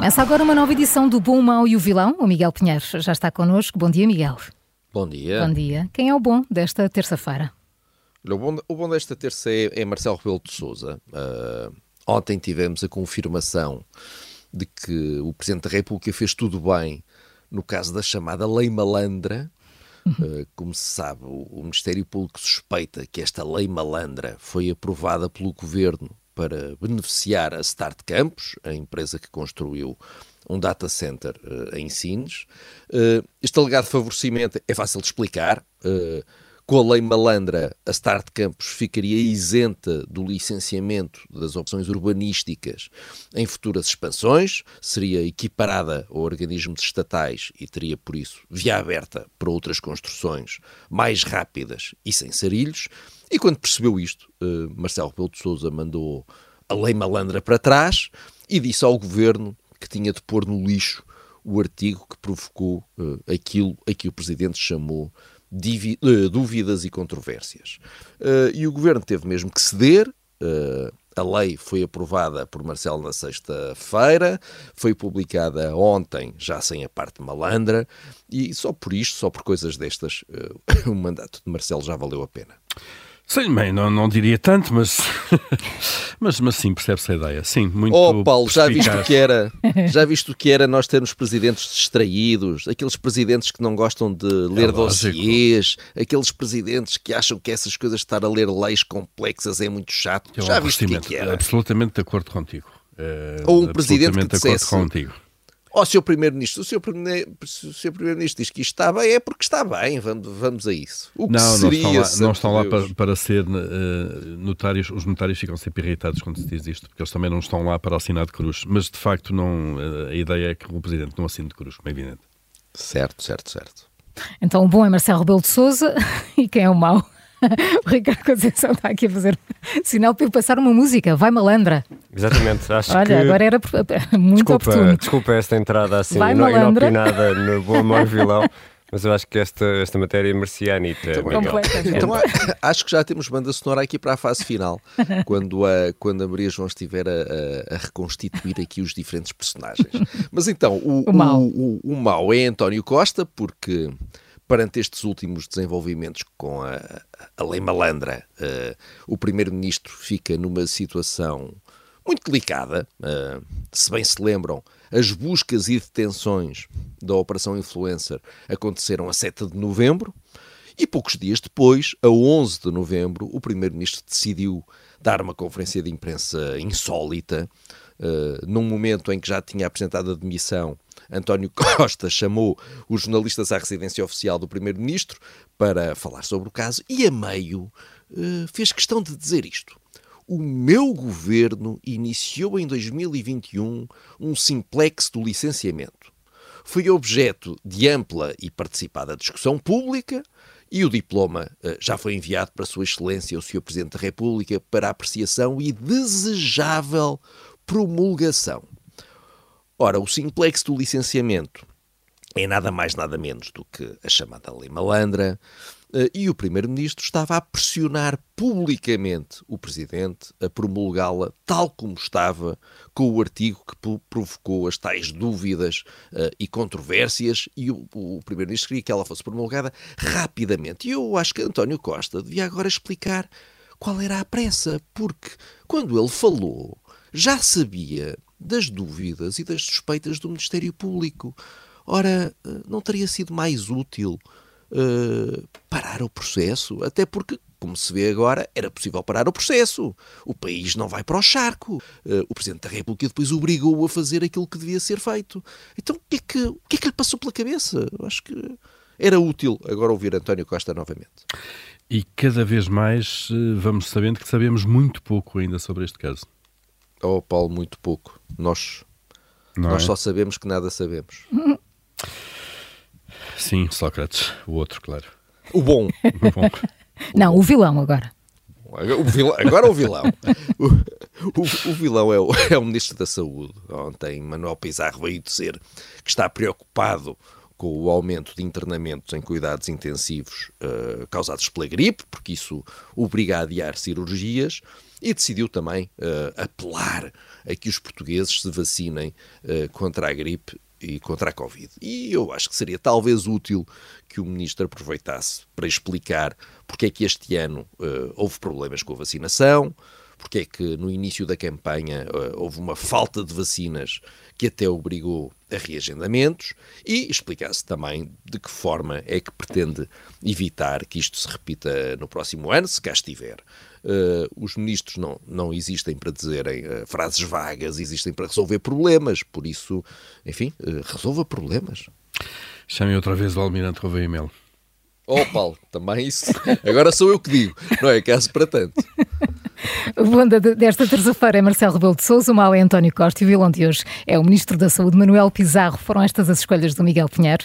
Começa agora uma nova edição do Bom, o Mau e o Vilão. O Miguel Pinheiro já está connosco. Bom dia, Miguel. Bom dia. Bom dia. Quem é o bom desta terça-feira? O bom, o bom desta terça é, é Marcelo Rebelo de Sousa. Uh, ontem tivemos a confirmação de que o Presidente da República fez tudo bem no caso da chamada Lei Malandra. Uh, como se sabe, o, o Ministério Público suspeita que esta Lei Malandra foi aprovada pelo Governo para beneficiar a Start Campus, a empresa que construiu um data center uh, em Sines. Uh, este alegado favorecimento é fácil de explicar. Com a lei malandra, a Start Campus ficaria isenta do licenciamento das opções urbanísticas em futuras expansões, seria equiparada a organismos estatais e teria, por isso, via aberta para outras construções mais rápidas e sem sarilhos. E quando percebeu isto, uh, Marcelo Rebelo de Sousa mandou a lei malandra para trás e disse ao governo que tinha de pôr no lixo o artigo que provocou uh, aquilo a que o presidente chamou dúvidas e controvérsias. e o governo teve mesmo que ceder. a lei foi aprovada por Marcelo na sexta-feira, foi publicada ontem, já sem a parte malandra, e só por isto, só por coisas destas, o mandato de Marcelo já valeu a pena. Sim, bem, não, não diria tanto, mas, mas, mas sim, percebe-se a ideia. Sim, muito Oh, Paulo, já viste o que era? Já viste o que era nós termos presidentes distraídos, aqueles presidentes que não gostam de ler é dossiês, aqueles presidentes que acham que essas coisas de estar a ler leis complexas é muito chato. Eu já viste o que, é que era? Absolutamente de acordo contigo. É, Ou um presidente que dissesse, de acordo contigo Oh, Sr. Primeiro-Ministro, o Sr. Primeiro-Ministro Primeiro diz que isto está bem, é porque está bem, vamos, vamos a isso. O que não, seria, não estão lá, não estão lá para, para, ser uh, notários, os notários ficam sempre irritados quando se diz isto, porque eles também não estão lá para assinar de cruz, mas de facto não, uh, a ideia é que o Presidente não assine de cruz, como é evidente. Certo, certo, certo. Então o bom é Marcelo Rebelo de Sousa e quem é o mau? o Ricardo Conceição está aqui a fazer sinal para eu passar uma música. Vai malandra. Exatamente. Acho Olha, que... agora era muito desculpa, oportuno. Desculpa esta entrada assim Vai inopinada no Bom Amor Vilão. Mas eu acho que esta, esta matéria merecia a Anitta. Então, então, acho que já temos banda sonora aqui para a fase final, quando a, quando a Maria João estiver a, a, reconstituir aqui os diferentes personagens. Mas então, o, o. O, o, o mau é António Costa, porque perante estes últimos desenvolvimentos com a, a lei malandra, uh, o Primeiro-Ministro fica numa situação muito delicada. Uh, se bem se lembram, as buscas e detenções da Operação Influencer aconteceram a 7 de novembro. E poucos dias depois, a 11 de novembro, o Primeiro-Ministro decidiu dar uma conferência de imprensa insólita, uh, num momento em que já tinha apresentado a demissão António Costa chamou os jornalistas à residência oficial do Primeiro-Ministro para falar sobre o caso e, a meio, eh, fez questão de dizer isto. O meu governo iniciou em 2021 um simplex do licenciamento. Foi objeto de ampla e participada discussão pública e o diploma eh, já foi enviado para Sua Excelência, o Sr. Presidente da República, para apreciação e desejável promulgação. Ora, o simplex do licenciamento é nada mais, nada menos do que a chamada lei malandra, eh, e o Primeiro-Ministro estava a pressionar publicamente o Presidente a promulgá-la tal como estava, com o artigo que provocou as tais dúvidas uh, e controvérsias, e o, o Primeiro-Ministro queria que ela fosse promulgada rapidamente. E eu acho que António Costa devia agora explicar qual era a pressa, porque quando ele falou, já sabia das dúvidas e das suspeitas do Ministério Público. Ora, eh, não teria sido mais útil uh, parar o processo? Até porque, como se vê agora, era possível parar o processo. O país não vai para o charco. Uh, o Presidente da República depois obrigou-o a fazer aquilo que devia ser feito. Então, o que é que, o que, é que lhe passou pela cabeça? Eu acho que era útil agora ouvir António Costa novamente. E cada vez mais vamos sabendo que sabemos muito pouco ainda sobre este caso. Oh, Paulo, muito pouco. Nós, nós é? só sabemos que nada sabemos. Sim, Sócrates, o outro, claro. O bom. O bom. Não, o vilão agora. O vilão, agora o vilão. O, o, o vilão é o, é o Ministro da Saúde. Ontem Manuel Pizarro veio dizer que está preocupado com o aumento de internamentos em cuidados intensivos uh, causados pela gripe, porque isso obriga a adiar cirurgias, e decidiu também uh, apelar a que os portugueses se vacinem uh, contra a gripe e contra a Covid. E eu acho que seria talvez útil que o Ministro aproveitasse para explicar porque é que este ano uh, houve problemas com a vacinação, porque é que no início da campanha uh, houve uma falta de vacinas que até obrigou a reagendamentos e explicasse também de que forma é que pretende evitar que isto se repita no próximo ano, se cá estiver. Uh, os ministros não, não existem para dizerem uh, frases vagas, existem para resolver problemas. Por isso, enfim, uh, resolva problemas. Chame outra vez o Almirante Gouveia Melo. Oh, Paulo, também isso. Agora sou eu que digo, não é caso para tanto. O bonda desta terça-feira é Marcelo Rebelo de Sousa, o mal é António Costa e o vilão de hoje é o Ministro da Saúde, Manuel Pizarro. Foram estas as escolhas do Miguel Pinheiro.